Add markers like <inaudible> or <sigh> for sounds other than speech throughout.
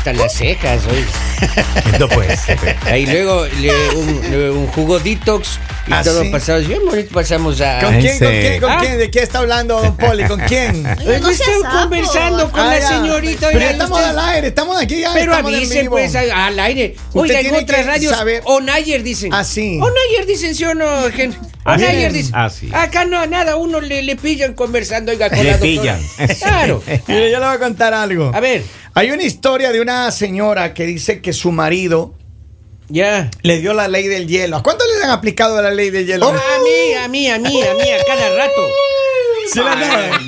hasta las cejas, hoy. <laughs> No puede ser. Ahí luego le- un, le- un jugo detox y ¿Ah, todo sí? pasado. Bien bonito pasamos a. ¿Con ¿En quién, con quién, con Ah. quién? ¿De qué está hablando Don Poli? ¿Con quién? Pues No sapo. conversando con Ah, la señorita. Pero ya estamos usted- al aire, estamos aquí ya. Pero estamos en avisen, vivo. pues, al aire. Oiga, en tiene otras radios, saber- Onayer dicen. Ah, sí. Onayer dicen, ¿sí o no, Gen? Ah, sí. Onayer dicen. Ah, sí. Acá no, nada, uno le, le pillan conversando, oiga, con Le la doctora. pillan. Claro. <laughs> Mire, yo le voy a contar algo. A ver, Hay una historia de una señora que dice que su marido ya. le dio la ley del hielo. ¿A cuánto le han aplicado la ley del hielo? A mí, a mí, a mí, a mí, a cada rato. ¿Sí la?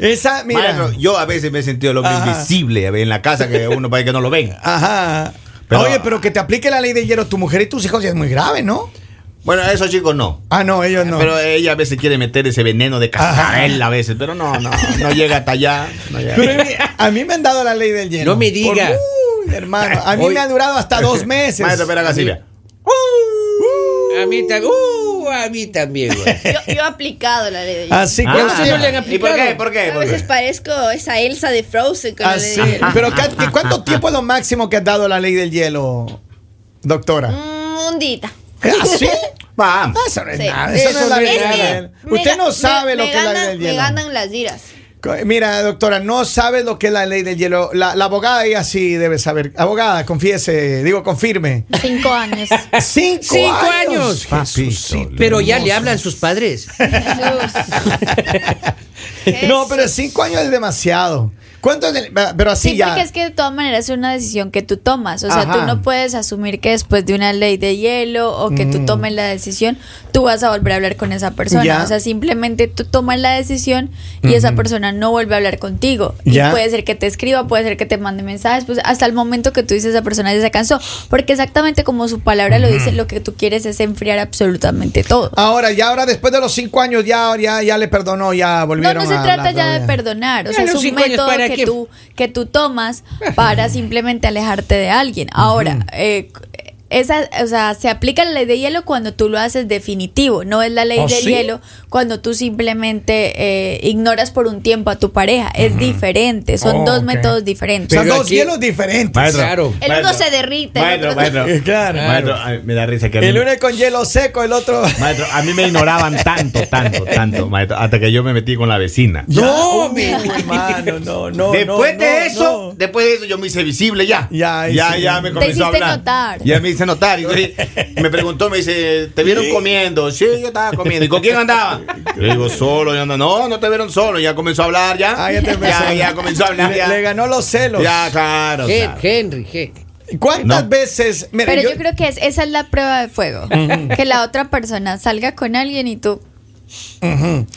<laughs> Esa, mira. Maestro, yo a veces me he sentido lo invisible en la casa que uno parece que no lo ven. Ajá. Pero- Oye, pero que te aplique la ley del hielo tu mujer y tus hijos ya es muy grave, ¿no? Bueno, a esos chicos no. Ah, no, ellos no. Pero ella a veces quiere meter ese veneno de cascarel a veces, pero no, no, no llega hasta allá. no llega. Pero a mí me han dado la ley del hielo. No me diga. Por- Uy, hermano, a mí Hoy- me ha durado hasta dos <laughs> meses. Maestro, espera así, vea. A mí también. Uh, a mí también, güey. <laughs> Yo, yo he aplicado la ley de hielo. Así Ah, que ¿Ustedes no le han ¿Y aplicado? por qué? ¿Por qué? A ¿Por veces qué? parezco esa Elsa de Frozen con la ley Así. de hielo. Pero ¿cu- ¿cuánto tiempo es lo máximo que has dado la ley del hielo, doctora? Mm, un dita. ¿Así? <laughs> Vamos. Eso no es Sí. nada. Eso, no es la Eso no es nada. Usted no sabe me, lo me que es la ley del Me hielo. ganan las diras. Co- Mira, doctora, no sabe lo que es la ley del hielo. La, la abogada ella sí debe saber. Abogada, confiese, digo, confirme. Cinco años. <laughs> Cinco, Cinco años. Pero ya le hablan sus padres. <laughs> No, pero cinco años es demasiado. ¿Cuánto es del- Pero así Sí, ya. porque es que de todas maneras es una decisión que tú tomas. O sea, Ajá. tú no puedes asumir que después de una ley de hielo o que tú Mm. tomes la decisión, tú vas a volver a hablar con esa persona. Ya. O sea, simplemente tú tomas la decisión y esa persona no vuelve a hablar contigo. Ya. Y puede ser que te escriba, puede ser que te mande mensajes, pues hasta el momento que tú dices esa persona ya se cansó. Porque exactamente como su palabra lo dice, lo que tú quieres es enfriar absolutamente todo. Ahora, ya ahora después de los cinco años ya, ya, ya le perdonó, ya No, volvieron no se a trata hablar ya de perdonar, o Ya sea, es un método ¿para que tú, que tú tomas para <laughs> simplemente alejarte de alguien. Ahora, eh, esa, o sea, se aplica la ley de hielo cuando tú lo haces definitivo, no es la ley ¿Oh, del sí? hielo cuando tú simplemente eh, ignoras por un tiempo a tu pareja. Es diferente, son Oh, dos métodos diferentes. Pero dos aquí- hielos diferentes. Maestro, Claro. El uno se derrite, el Maestro, otro maestro. <laughs> Claro. Maestro, me da risa que El uno es con hielo seco, el otro. <laughs> maestro, a mí me ignoraban tanto, tanto, tanto, maestro, hasta que yo me metí con la vecina. No, mi- hermano, no, no. después no, de no, eso, no. después de eso yo me hice visible ya. Ya, ya, sí. ya me Te comenzó a hablar. notar. Ya me hice notar. Y me preguntó, me dice, ¿te vieron comiendo? Sí, yo estaba comiendo. ¿Y con quién andaba? Le digo, solo. Y anda, no, no te vieron solo. Ya comenzó a hablar ya. Ah, ya te empezó. ya, ya comenzó a hablar Le, ya. le ganó los celos. Ya, claro. Hen- claro. Henry, Hen- ¿Cuántas No. veces? Mira, Pero yo- yo, creo que es, esa es la prueba de fuego. que la otra persona salga con alguien y tú.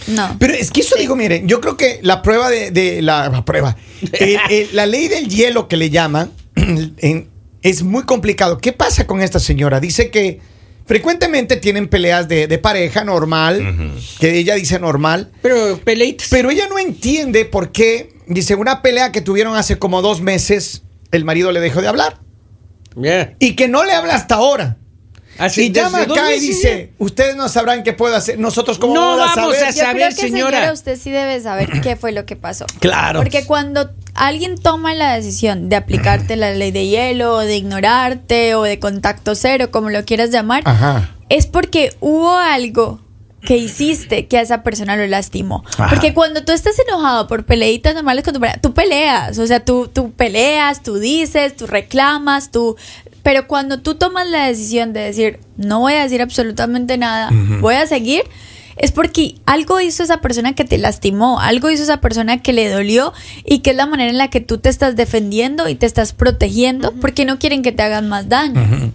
No. Pero es que eso digo, miren, yo creo que la prueba de, de la, la prueba, el- <laughs> el- la ley del hielo que le llaman, <clears throat> en- es muy complicado. ¿Qué pasa con esta señora? Dice que frecuentemente tienen peleas de, de pareja normal, que ella dice normal, Pero peleitas. pero ella no entiende por qué, dice, una pelea que tuvieron hace como dos meses, el marido le dejó de hablar y que no le habla hasta ahora. Así, y llama desde dos acá y dice, ustedes no sabrán qué puedo hacer, nosotros cómo No vamos a saber. a Yo saber, creo que señora. señora, usted sí debe saber <clears throat> qué fue lo que pasó. Claro. Porque cuando alguien toma la decisión de aplicarte la ley de hielo, o de ignorarte, o de contacto cero, como lo quieras llamar, Ajá. es porque hubo algo que hiciste que a esa persona lo lastimó. Ajá. Porque cuando tú estás enojado por peleitas normales con tu pareja, tú peleas, o sea, tú, tú peleas, tú dices, tú reclamas, tú... Pero cuando tú tomas la decisión de decir, no voy a decir absolutamente nada, voy a seguir, es porque algo hizo esa persona que te lastimó, algo hizo esa persona que le dolió y que es la manera en la que tú te estás defendiendo y te estás protegiendo porque no quieren que te hagan más daño.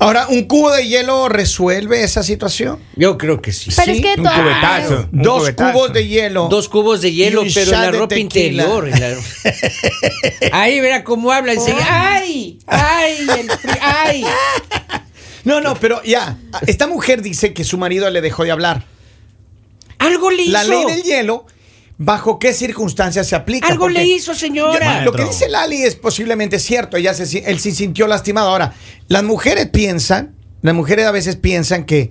Ahora, ¿un cubo de hielo resuelve esa situación? Yo creo que sí. Pero Sí, es que de un todas cubetazo. maneras- Un Dos cubetazo. cubos de hielo. Dos cubos de hielo, pero en la ropa tequila. interior. en la- <laughs> <laughs> Ahí verá cómo habla. ¡Ay! ¡Ay! No, no, pero ya. Esta mujer dice que su marido le dejó de hablar. Algo le hizo. La ley del hielo, ¿bajo qué circunstancias se aplica? Algo Porque le hizo, señora. yo- lo que dice Lali es posiblemente cierto. Ella se, si- él sí sintió lastimado. Ahora, las mujeres piensan, las mujeres a veces piensan que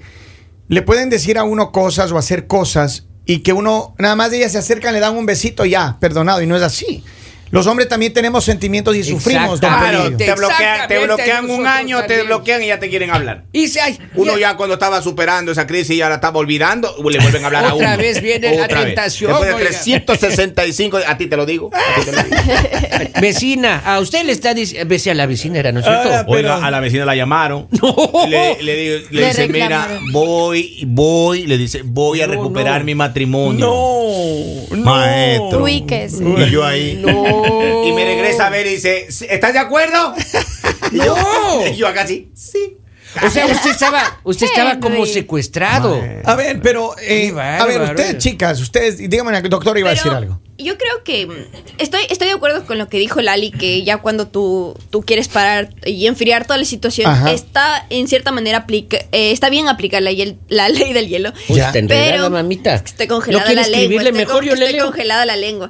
le pueden decir a uno cosas o hacer cosas y que uno, nada más de ellas se acercan, le dan un besito, ya, perdonado, y no es así. Los hombres también tenemos sentimientos y sufrimos, don Claro, te bloquean, te bloquean un año, te bloquean y ya te quieren hablar. Y Uno y- ya cuando estaba superando esa crisis ya la estaba olvidando, le vuelven a hablar a uno. Otra vez viene la Otra tentación, Después de oiga. 365, a ti te lo digo. a ti te lo digo. <laughs> Vecina, a usted le está diciendo. A la vecina, era, ¿no es cierto? Ah, pero- Oiga, a la vecina la llamaron. <laughs> No. Le, le digo- le Le dice, mira, voy, voy, le dice, voy a recuperar no. mi matrimonio. No, no. Maestro. Y yo ahí. No. Y me regresa a ver y dice, ¿estás de acuerdo? <laughs> Y yo, No. y yo acá sí. Sí. O sea, usted estaba, usted estaba como secuestrado. A ver, pero, eh, a ver, ustedes, chicas, ustedes, dígame, doctor iba a decir algo. Yo creo que mm, estoy, estoy de acuerdo con lo que dijo Lali, que ya cuando tú, tú quieres parar y enfriar toda la situación, Ajá. está en cierta manera aplica, eh, está bien aplicar la, hiel- la <laughs> ley del hielo. Uy, Pero mamita. estoy congelada ¿No quiere la lengua. estoy mejor? con- Yo estoy congelada la lengua.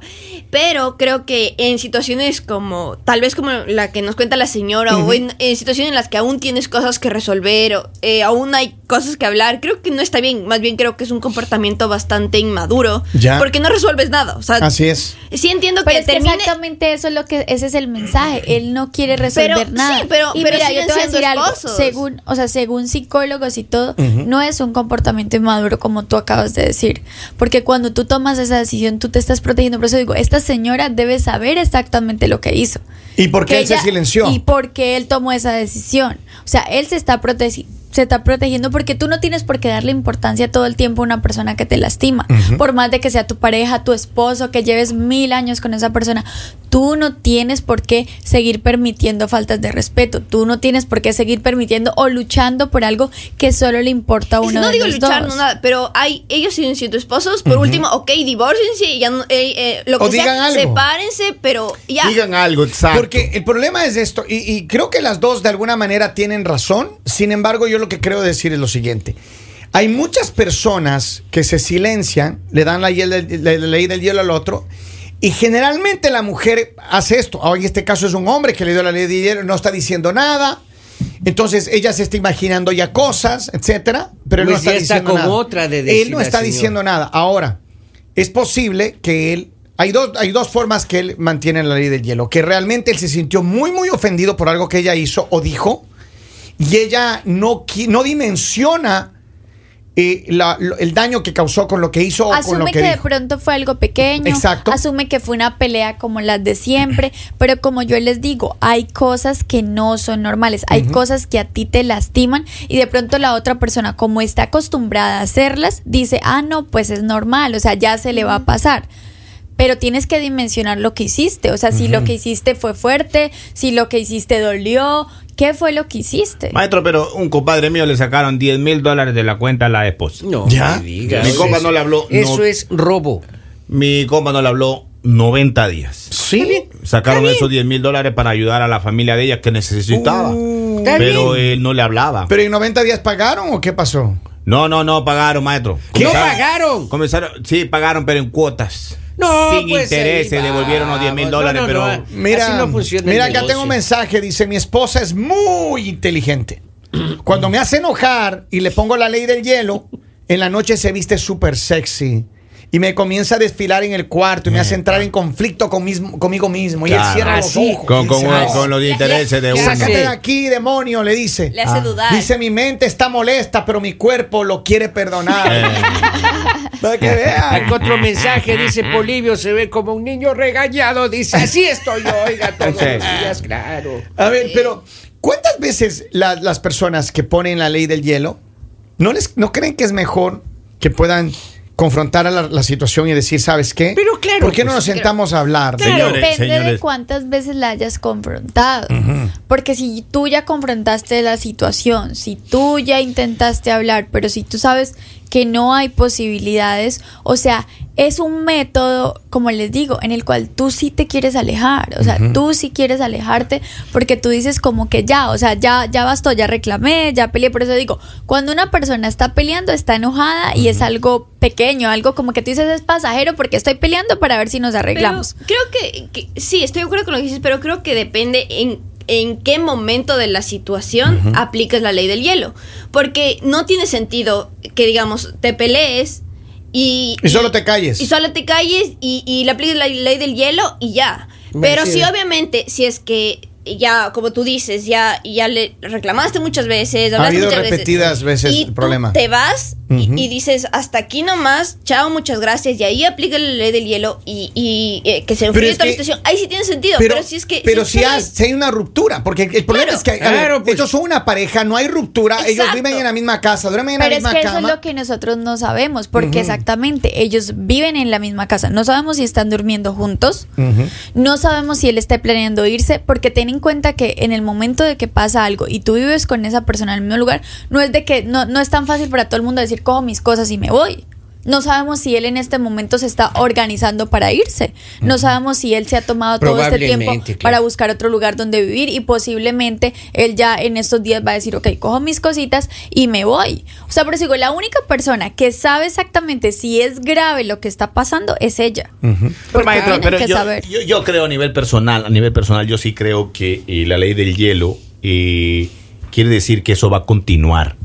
Pero creo que en situaciones como, tal vez como la que nos cuenta la señora, o en, en situaciones en las que aún tienes cosas que resolver, o eh, aún hay cosas que hablar, creo que no está bien. Más bien creo que es un comportamiento bastante inmaduro. Ya. Porque no resuelves nada. O sea, Así es. sí entiendo Pero que es que termine. exactamente eso es lo que ese es el mensaje. Él no quiere resolver Pero- nada. sí, pero- y pero mira, yo te voy a decir algo. Según, o sea, según psicólogos y todo, no es un comportamiento inmaduro como tú acabas de decir, porque cuando tú tomas esa decisión tú te estás protegiendo. Por eso digo, esta señora debe saber exactamente lo que hizo. ¿Y por qué él se ella- silenció? Y por qué él tomó esa decisión. O sea, él se está protegiendo. Se está protegiendo porque tú no tienes por qué darle importancia todo el tiempo a una persona que te lastima. Por más de que sea tu pareja, tu esposo, que lleves mil años con esa persona. Tú no tienes por qué seguir permitiendo faltas de respeto. Tú no tienes por qué seguir permitiendo o luchando por algo que solo le importa a uno que no de digo los luchar, dos. no nada, pero hay, ellos siguen siendo esposos. Por último, ok, divórciense, y ya no- eh, eh, lo que O digan sea, algo. sepárense, pero ya. Digan algo, exacto. Porque el problema es esto, y, y creo que las dos de alguna manera tienen razón, sin embargo yo lo que creo decir es lo siguiente. Hay muchas personas que se silencian, le dan la, hiel- la- la ley del hielo al otro, y generalmente la mujer hace esto. Ahora, en este caso es un hombre que le dio la ley del hielo, no está diciendo nada. Entonces ella se está imaginando ya cosas, etcétera, pero él Pues no está diciendo nada. otra de decir él no está diciendo nada. Ahora, es posible que él hay dos, hay dos formas que él mantiene la ley del hielo. Que realmente él se sintió muy, muy ofendido por algo que ella hizo o dijo. Y ella no, no dimensiona eh, la- lo- el daño que causó con lo que hizo o con Asume lo que, que, de pronto fue algo pequeño. Exacto. Asume que fue una pelea como las de siempre. pero como yo les digo, hay cosas que no son normales. Hay cosas que a ti te lastiman. Y de pronto la otra persona, como está acostumbrada a hacerlas, dice, ah, no, pues es normal. O sea, ya se le va a pasar. Pero tienes que dimensionar lo que hiciste. O sea, si lo que hiciste fue fuerte, si lo que hiciste dolió, ¿qué fue lo que hiciste? Maestro, pero un compadre mío le sacaron 10 mil dólares de la cuenta a la esposa. No, ¿Ya? me diga. Mi compa no le habló, Eso no. es robo. Mi compa no le habló 90 días. Sí. Sacaron esos 10 mil dólares para ayudar a la familia de ella que necesitaba. Uh, pero bien. él no le hablaba. Pero en 90 días pagaron o qué pasó? no, no, no pagaron, maestro. ¿Qué? ¿No Comenzaron- pagaron? Comenzaron, sí, pagaron, pero en cuotas. No, Sin pues, se devolvieron los 10 mil dólares, No, no, pero. no. Mira, Así no funciona mira acá tengo un mensaje, dice, mi esposa es muy inteligente. Cuando me hace enojar y le pongo la ley del hielo, en la noche se viste súper sexy. Y me comienza a desfilar en el cuarto y me hace entrar en conflicto con mismo- conmigo mismo. Y él cierra Así. los ojos. Con, con, Ah, con los intereses de uno. Sácate de aquí, demonio, le dice. Le hace dudar. Dice, mi mente está molesta, pero mi cuerpo lo quiere perdonar. Eh. <laughs> Para que vean. <laughs> Otro mensaje dice Polivio se ve como un niño regañado. Dice, así estoy yo, oiga, todos Sí. los días, claro. A ver, pero ¿cuántas veces la- las personas que ponen la ley del hielo no les no creen que es mejor que puedan confrontar a la, la situación y decir, ¿sabes qué? Pero claro, ¿Por qué no pues, nos sentamos a hablar? Claro. Señores, Depende de cuántas veces la hayas confrontado. Porque si tú ya confrontaste la situación, si tú ya intentaste hablar, pero si tú sabes que no hay posibilidades, o sea, es un método, como les digo, en el cual tú sí te quieres alejar, o sea, tú sí quieres alejarte porque tú dices como que ya, o sea, ya ya bastó, ya reclamé, ya peleé, por eso digo, cuando una persona está peleando, está enojada y es algo pequeño, algo como que tú dices es pasajero porque estoy peleando para ver si nos Pero arreglamos. creo que, que- sí, estoy de acuerdo con lo que dices, pero creo que depende en, en qué momento de la situación aplicas la ley del hielo. Porque no tiene sentido que, digamos, te pelees y, Y solo te calles. Y solo te calles y, y le apliques la ley del hielo y ya. Pero Sí, sí, sí. obviamente, si es que ya, como tú dices, ya, ya le reclamaste muchas veces, Ha hablaste habido muchas repetidas veces y el tú problema. te vas y- Ujú. y, dices, hasta aquí nomás, chao, muchas gracias, y ahí aplica la ley del hielo y, y, eh, que se Pero enfríe es toda la que- situación. Ahí sí tiene sentido, pero, si es que... pero si si, hay, es- si hay una ruptura, porque el problema Claro. es que ver, Claro, pues. ellos son una pareja, no hay ruptura, ellos Exacto. viven en la misma casa, duermen en Pero la es misma que eso cama. es lo que nosotros no sabemos, porque exactamente ellos viven en la misma casa. No sabemos si están durmiendo juntos, Ujú. no sabemos si él está planeando irse, porque ten en cuenta que en el momento de que pasa algo y tú vives con esa persona en el mismo lugar, no es de que no, no es tan fácil para todo el mundo decir cojo mis cosas y me voy. No sabemos si él en este momento se está organizando para irse. No sabemos si él se ha tomado todo este tiempo claro. para buscar otro lugar donde vivir y posiblemente él ya en estos días va a decir, ok, cojo mis cositas y me voy. O sea, por eso digo, la única persona que sabe exactamente si es grave lo que está pasando es ella. Pero, Porque maestro, pero que yo, saber. yo- yo creo a nivel personal, a nivel personal, yo sí creo que eh, la ley del hielo eh, quiere decir que eso va a continuar.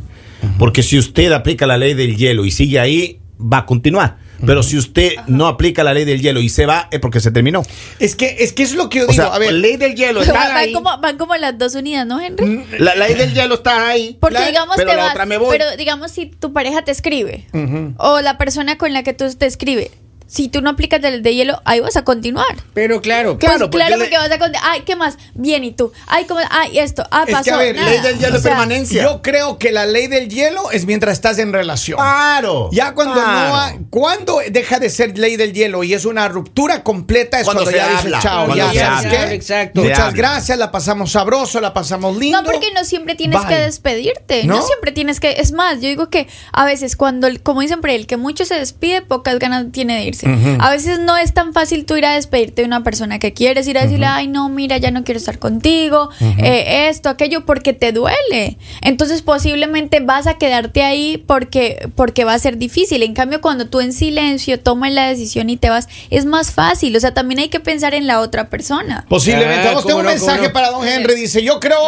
Porque si usted aplica la ley del hielo y sigue ahí, va a continuar. Pero si usted no aplica la ley del hielo y se va, es porque se terminó. Es que es que es lo que yo O digo, sea, a ver, la ley del hielo está Van ahí. como, van como las dos unidas, ¿no, Henry? La ley del hielo está ahí. Porque La- digamos pero te la vas, otra me voy. pero digamos si tu pareja te escribe o la persona con la que tú te escribe, si tú no aplicas el de hielo, ahí vas a continuar. Pero claro, Pues Claro, claro, porque porque, le- vas a continuar. Ay, ¿qué más? Bien, ¿y tú? Ay, ¿cómo? Ay, esto. Ah, Es que, pasó. a ver, nada. ley del hielo O sea, permanencia. yo creo que la ley del hielo es mientras estás en relación. Claro. Ya cuando claro. no ha- cuando deja de ser ley del hielo y es una ruptura completa es Cuando cuando, se ya habla, dices chao, cuando ya se sabes habla. qué? Exacto. Se Muchas habla. gracias, la pasamos sabroso, la pasamos lindo. No, porque no siempre tienes Bye. que despedirte. ¿No? ¿No? siempre tienes que. Es más, yo digo que a veces, cuando, el- como dicen por ahí, el que mucho se despide, pocas ganas tiene de irse. A veces no es tan fácil tú ir a despedirte de una persona que quieres, ir a decirle, ay, no, mira, ya no quiero estar contigo, eh, esto, aquello, porque te duele. Entonces, posiblemente vas a quedarte ahí porque, porque va a ser difícil. En cambio, cuando tú en silencio tomas la decisión y te vas, es más fácil. O sea, también hay que pensar en la otra persona. Posiblemente. Ah, Vamos, tengo un no, cómo mensaje no. para don Henry. Dice, yo creo,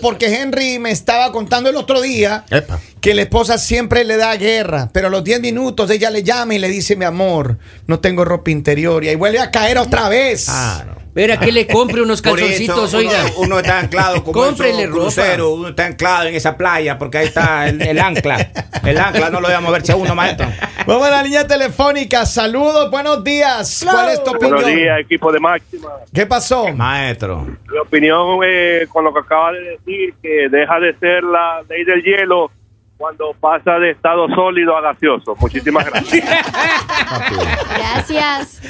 porque Henry me estaba contando el otro día Epa. que la esposa siempre le da guerra, pero a los 10 minutos ella le llama y le dice, mi amor, no tengo ropa interior. Y ahí vuelve a caer otra vez. Claro. Espera que le compre unos <laughs> eso calzoncitos, uno, oiga. uno está anclado como <laughs> Cómprele ropa. uno está anclado en esa playa porque ahí está el, el ancla. El ancla no lo voy a moverse a uno, maestro. Vamos a la línea telefónica. Saludos, buenos días. ¿Cuál es tu opinión? Buenos días, equipo de máxima. ¿Qué pasó? Maestro. Mi opinión eh, con lo que acaba de decir, que deja de ser la ley del hielo cuando pasa de estado sólido a gaseoso. Muchísimas <laughs> gracias. Gracias.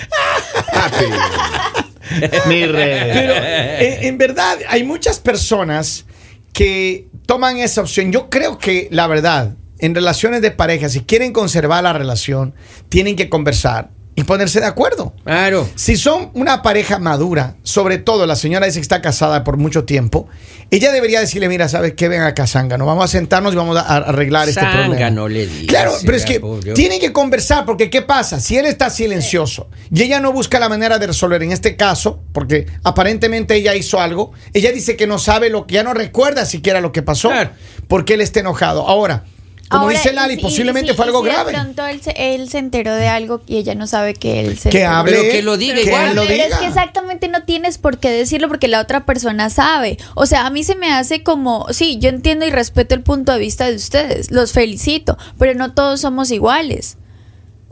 Mi rey. Pero eh, en verdad hay muchas personas que toman esa opción. Yo creo que la verdad, en relaciones de pareja, si quieren conservar la relación, tienen que conversar y ponerse de acuerdo. Claro. Si son una pareja madura, sobre todo la señora dice que está casada por mucho tiempo, ella debería decirle, mira, ¿sabes qué? Ven acá, Zángano, vamos a sentarnos y vamos a arreglar este problema. Zángano, le dice, Claro, pero es que tienen que conversar, porque ¿qué pasa? Si él está silencioso y ella no busca la manera de resolver en este caso, porque aparentemente ella hizo algo, ella dice que no sabe lo que, ya no recuerda siquiera lo que pasó, Claro. porque él está enojado. Ahora, como Ahora, dice Lali, posiblemente y si- fue algo y si grave. De pronto él se, él se enteró de algo y ella no sabe que él se Que enteró. hable. Pero que lo diga que igual. lo Pero diga. es que exactamente no tienes por qué decirlo porque la otra persona sabe. O sea, a mí se me hace como, sí, yo entiendo y respeto el punto de vista de ustedes, los felicito, pero no todos somos iguales.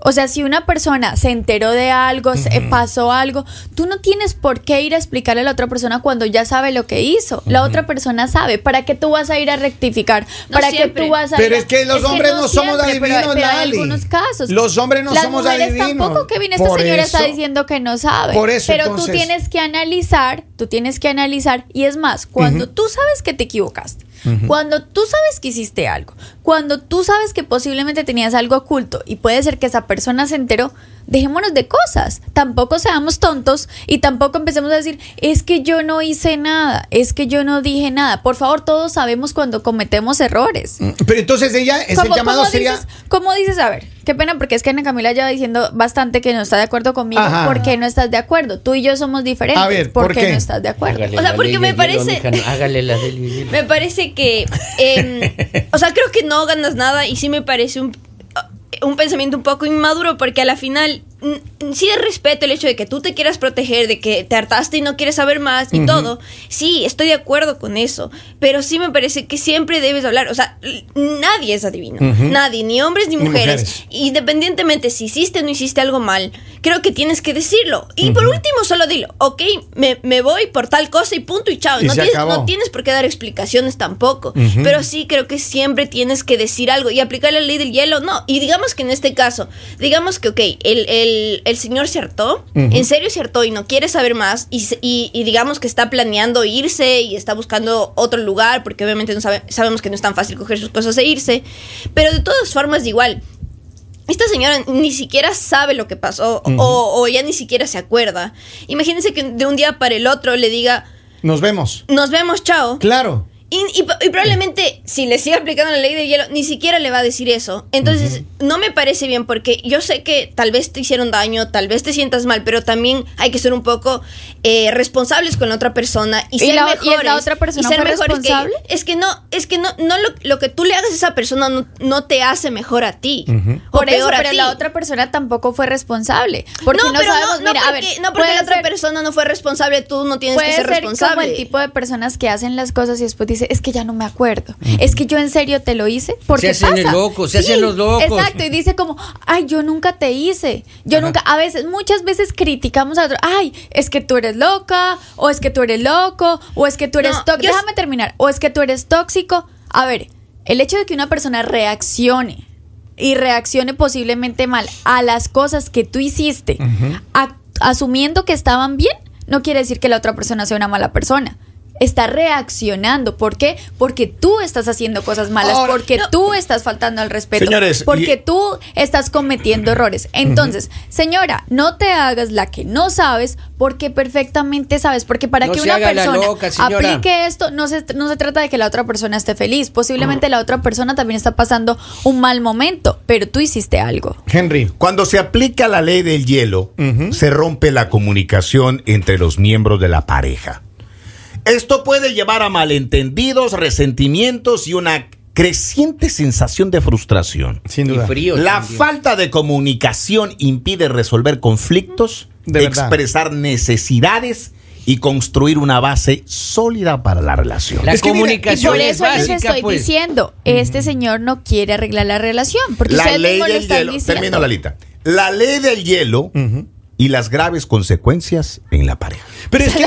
O sea, si una persona se enteró de algo, se pasó algo, tú no tienes por qué ir a explicarle a la otra persona cuando ya sabe lo que hizo. La otra persona sabe. ¿Para qué tú vas a ir a rectificar? No ¿Para qué tú vas a Pero ir a- es que los hombres no somos siempre, pero- adivinos, pero hay Lali. algunos casos. Los hombres no Las somos mujeres adivinos. tampoco, Kevin. Esta Por señora está diciendo que no sabe. Por eso, pero entonces- tú tienes que analizar, tú tienes que analizar. Y es más, cuando tú sabes que te equivocaste, cuando tú sabes que hiciste algo, cuando tú sabes que posiblemente tenías algo oculto y puede ser que esa persona se enteró, dejémonos de cosas. Tampoco seamos tontos y tampoco empecemos a decir, es que yo no hice nada, es que yo no dije nada. Por favor, todos sabemos cuando cometemos errores. Pero entonces ella, ese ¿Cómo, llamado sería... ¿Cómo dices? A ver, qué pena porque es que Ana Camila ya va diciendo bastante que no está de acuerdo conmigo. Ajá. ¿Por qué no estás de acuerdo? Tú y yo somos diferentes. A ver, ¿por, ¿por qué, qué? no estás de acuerdo? Hágale O sea, porque me parece- mija, hágale la del. <laughs> Me parece que. em, o sea, creo que no ganas nada y sí me parece un, un pensamiento un poco inmaduro porque a la final sí es respeto el hecho de que tú te quieras proteger, de que te hartaste y no quieres saber más y todo. Sí, estoy de acuerdo con eso, pero sí me parece que siempre debes hablar, o sea, nadie es adivino, nadie, ni hombres ni Ni mujeres. Independientemente si hiciste o no hiciste algo mal, creo que tienes que decirlo. Y por último, solo dilo, ok, me, me voy por tal cosa y punto y chao. Y no, tienes, no tienes por qué dar explicaciones tampoco. Pero sí creo que siempre tienes que decir algo y aplicar la ley del hielo, no. Y digamos que en este caso, digamos que, ok, el, el, el señor se hartó, en serio se hartó y no quiere saber más y, se- y, y digamos que está planeando irse y está buscando otro lugar porque obviamente no sabe- sabemos que no es tan fácil coger sus cosas e irse. Pero de todas formas, igual, esta señora ni siquiera sabe lo que pasó o, o ya ni siquiera se acuerda. Imagínense que de un día para el otro le diga, Nos vemos. nos vemos, chao. Claro. Y, y- y probablemente si le sigue aplicando la ley del hielo, ni siquiera le va a decir eso. Entonces, no me parece bien porque yo sé que tal vez te hicieron daño, tal vez te sientas mal, pero también hay que ser un poco eh, responsables con la otra persona y ¿Y ser la- y mejores. la otra persona fue mejores que- es que no, es que no, no lo, lo que tú le hagas a esa persona no, no te hace mejor a ti. o Por eso, a pero ti. la otra persona tampoco fue responsable. Porque no, pero sabemos, no, mira, no a ver, porque, no porque la otra ser- persona no fue responsable, tú no tienes Puede que ser ser responsable. como el tipo de personas que hacen las cosas y después dice, es que ya no me acuerdo. Es que yo en serio te lo hice. Porque Se hacen el pasa. loco, se hacen los locos. Exacto, y dice como, ay, yo nunca te hice. Yo nunca, a veces, muchas veces criticamos a otro, ay, es que tú eres loca, o es que tú eres loco, o es que tú eres No, tóxico. Déjame terminar, o es que tú eres tóxico. A ver, el hecho de que una persona reaccione y reaccione posiblemente mal a las cosas que tú hiciste, a- asumiendo que estaban bien, no quiere decir que la otra persona sea una mala persona. Está reaccionando. ¿Por qué? Porque tú estás haciendo cosas malas, Ahora- porque No. tú estás faltando al respeto, Señores, porque y- tú estás cometiendo errores. Entonces, señora, no te hagas la que no sabes, porque perfectamente sabes, porque para No que una persona loca, aplique esto, no se, no se trata de que la otra persona esté feliz. Posiblemente la otra persona también está pasando un mal momento, pero tú hiciste algo. Henry. Cuando se aplica la ley del hielo, se rompe la comunicación entre los miembros de la pareja. Esto puede llevar a malentendidos, resentimientos y una creciente sensación de frustración. Sin Y duda. frío. La también. falta de comunicación impide resolver conflictos, De expresar necesidades y construir una base sólida para la relación. La Es que mire, Y comunicación por es eso les estoy pues. diciendo, este señor no quiere arreglar la relación, porque la ustedes ley del están hielo. diciendo. Termino, Lalita. La ley del hielo y las graves consecuencias en la pareja. Pero es que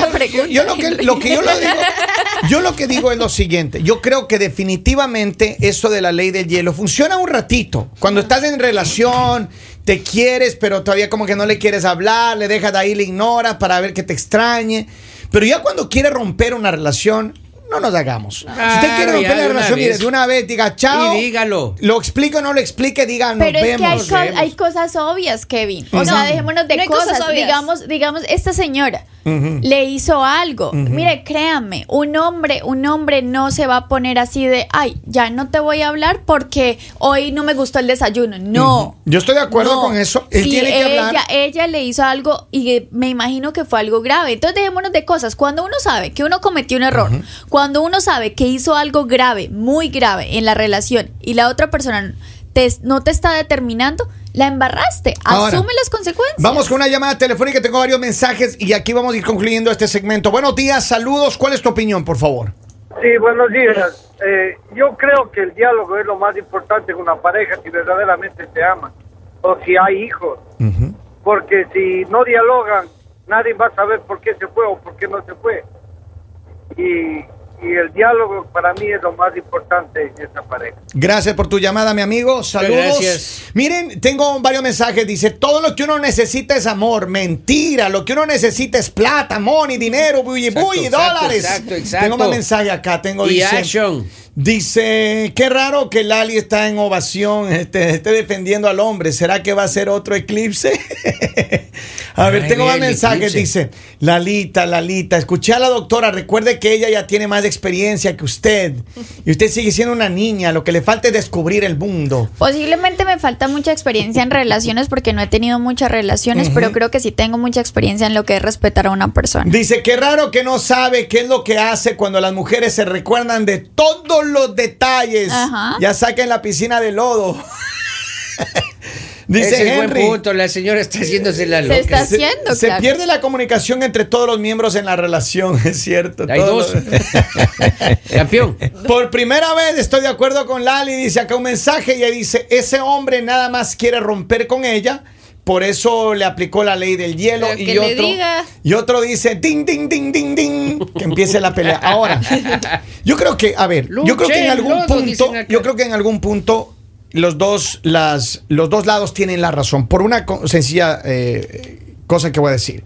yo, lo que Henry. lo que yo lo digo, <laughs> yo lo que digo es lo siguiente. Yo creo que definitivamente eso de la ley del hielo funciona un ratito. Cuando estás en relación, te quieres, pero todavía como que no le quieres hablar, le dejas de ahí, le ignoras para ver que te extrañe. Pero ya cuando quiere romper una relación, no nos hagamos. si usted quiere romper la relación, mire, de una vez diga chao. Y dígalo. Lo explique o no lo explique, diga nos Pero es vemos. que hay, co- cosas obvias, Kevin. O No, sea, dejémonos de no cosas cosas. obvias. digamos, digamos, esta señora le hizo algo. Mire, créanme, un hombre, un hombre no se va a poner así de, ay, ya no te voy a hablar porque hoy no me gustó el desayuno. No. Yo estoy de acuerdo No. con eso. Él Sí, tiene que ella, hablar. ella le hizo algo y me imagino que fue algo grave. Entonces dejémonos de cosas. Cuando uno sabe que uno cometió un error, cuando uno sabe que hizo algo grave, muy grave en la relación y la otra persona te- no te está determinando, la embarraste. Ahora, Asume las consecuencias. Vamos con una llamada telefónica, tengo varios mensajes y aquí vamos a ir concluyendo este segmento. Buenos días, saludos. ¿Cuál es tu opinión, por favor? Sí, buenos días. Eh, yo creo que el diálogo es lo más importante en una pareja si verdaderamente se aman o si hay hijos. Porque si no dialogan, nadie va a saber por qué se fue o por qué no se fue. Y, y el diálogo para mí es lo más importante en esa pareja. Gracias por tu llamada, mi amigo. Saludos. gracias. Miren, tengo varios mensajes. Dice, todo lo que uno necesita es amor. Mentira. Lo que uno necesita es plata, money, dinero, bully, Exacto, bully, exacto, dólares. exacto, exacto. Tengo más mensajes acá. Tengo Y dice, action. Dice, qué raro que Lali está en ovación, este, esté defendiendo al hombre. ¿Será que va a ser otro eclipse? <laughs> a ver, Ay, tengo más mensajes. eclipse. Dice, Lalita, Lalita, escuché a la doctora. Recuerde que ella ya tiene más experiencia que usted. Y usted sigue siendo una niña. Lo que le falta es descubrir el mundo. Posiblemente me falta mucha experiencia en relaciones porque no he tenido muchas relaciones, pero creo que sí tengo mucha experiencia en lo que es respetar a una persona. Dice, qué raro que no sabe qué es lo que hace cuando las mujeres se recuerdan de todos los detalles. Ajá. Ya saquen la piscina de lodo. <laughs> Dice Ese es buen Henry. punto. La señora está haciéndose la Se loca. está haciendo, Se claro. pierde la comunicación entre todos los miembros en la relación, <laughs> es cierto. Hay todos dos. los- <laughs> Campeón. Por primera vez estoy de acuerdo con Lali. Dice acá un mensaje y ella dice: Ese hombre nada más quiere romper con ella. Por eso le aplicó la ley del hielo. Pero y, otro, diga. y otro dice: Ding, ding, ding, ding, ding. Que empiece la pelea. Ahora, <laughs> yo creo que, a ver, yo creo que en algún lodo, punto, yo creo que en algún punto los dos, las, los dos lados tienen la razón. Por una co- sencilla eh, cosa que voy a decir.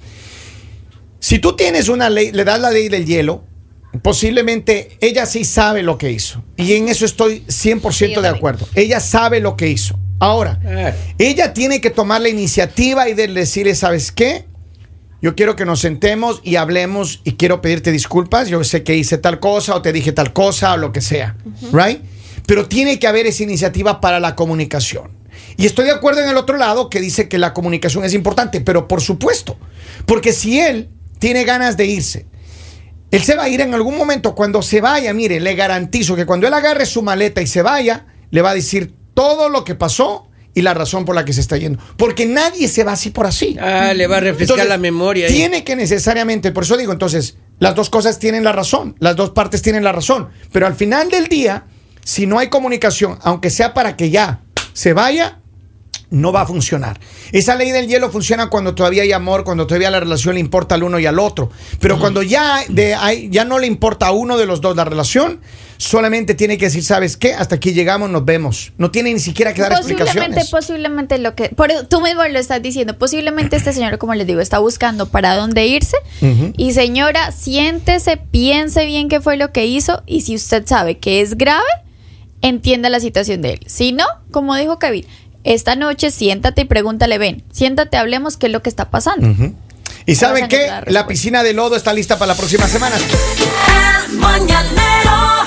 Si tú tienes una ley, le das la ley del hielo, posiblemente ella sí sabe lo que hizo. Y en eso estoy 100% de acuerdo. Ella sabe lo que hizo. Ahora, Ah. ella tiene que tomar la iniciativa y de decirle, ¿sabes qué? Yo quiero que nos sentemos y hablemos y quiero pedirte disculpas. Yo sé que hice tal cosa o te dije tal cosa o lo que sea. ¿Right? Pero tiene que haber esa iniciativa para la comunicación. Y estoy de acuerdo en el otro lado que dice que la comunicación es importante, pero por supuesto, porque si él tiene ganas de irse, él se va a ir en algún momento. Cuando se vaya, mire, le garantizo que cuando él agarre su maleta y se vaya, le va a decir todo lo que pasó y la razón por la que se está yendo. Porque nadie se va así por así. Ah, le va a refrescar Entonces, la memoria. Tiene que necesariamente, por eso digo, entonces, las dos cosas tienen la razón, las dos partes tienen la razón, pero al final del día, si no hay comunicación, aunque sea para que ya se vaya, no va a funcionar. Esa ley del hielo funciona cuando todavía hay amor, cuando todavía la relación le importa al uno y al otro. Pero cuando ya, de, hay- ya no le importa a uno de los dos la relación, solamente tiene que decir, ¿sabes qué? Hasta aquí llegamos, nos vemos. No tiene ni siquiera que dar Posiblemente, explicaciones. posiblemente lo que. Por, tú mismo lo estás diciendo. Posiblemente este señor, como les digo, está buscando para dónde irse. Y señora, siéntese, piense bien qué fue lo que hizo. Y si usted sabe que es grave, entienda la situación de él. Si no, como dijo Kevin, esta noche siéntate y pregúntale, ven, siéntate, hablemos qué es lo que está pasando. ¿Y saben qué? La piscina de lodo está lista para la próxima semana. El mañanero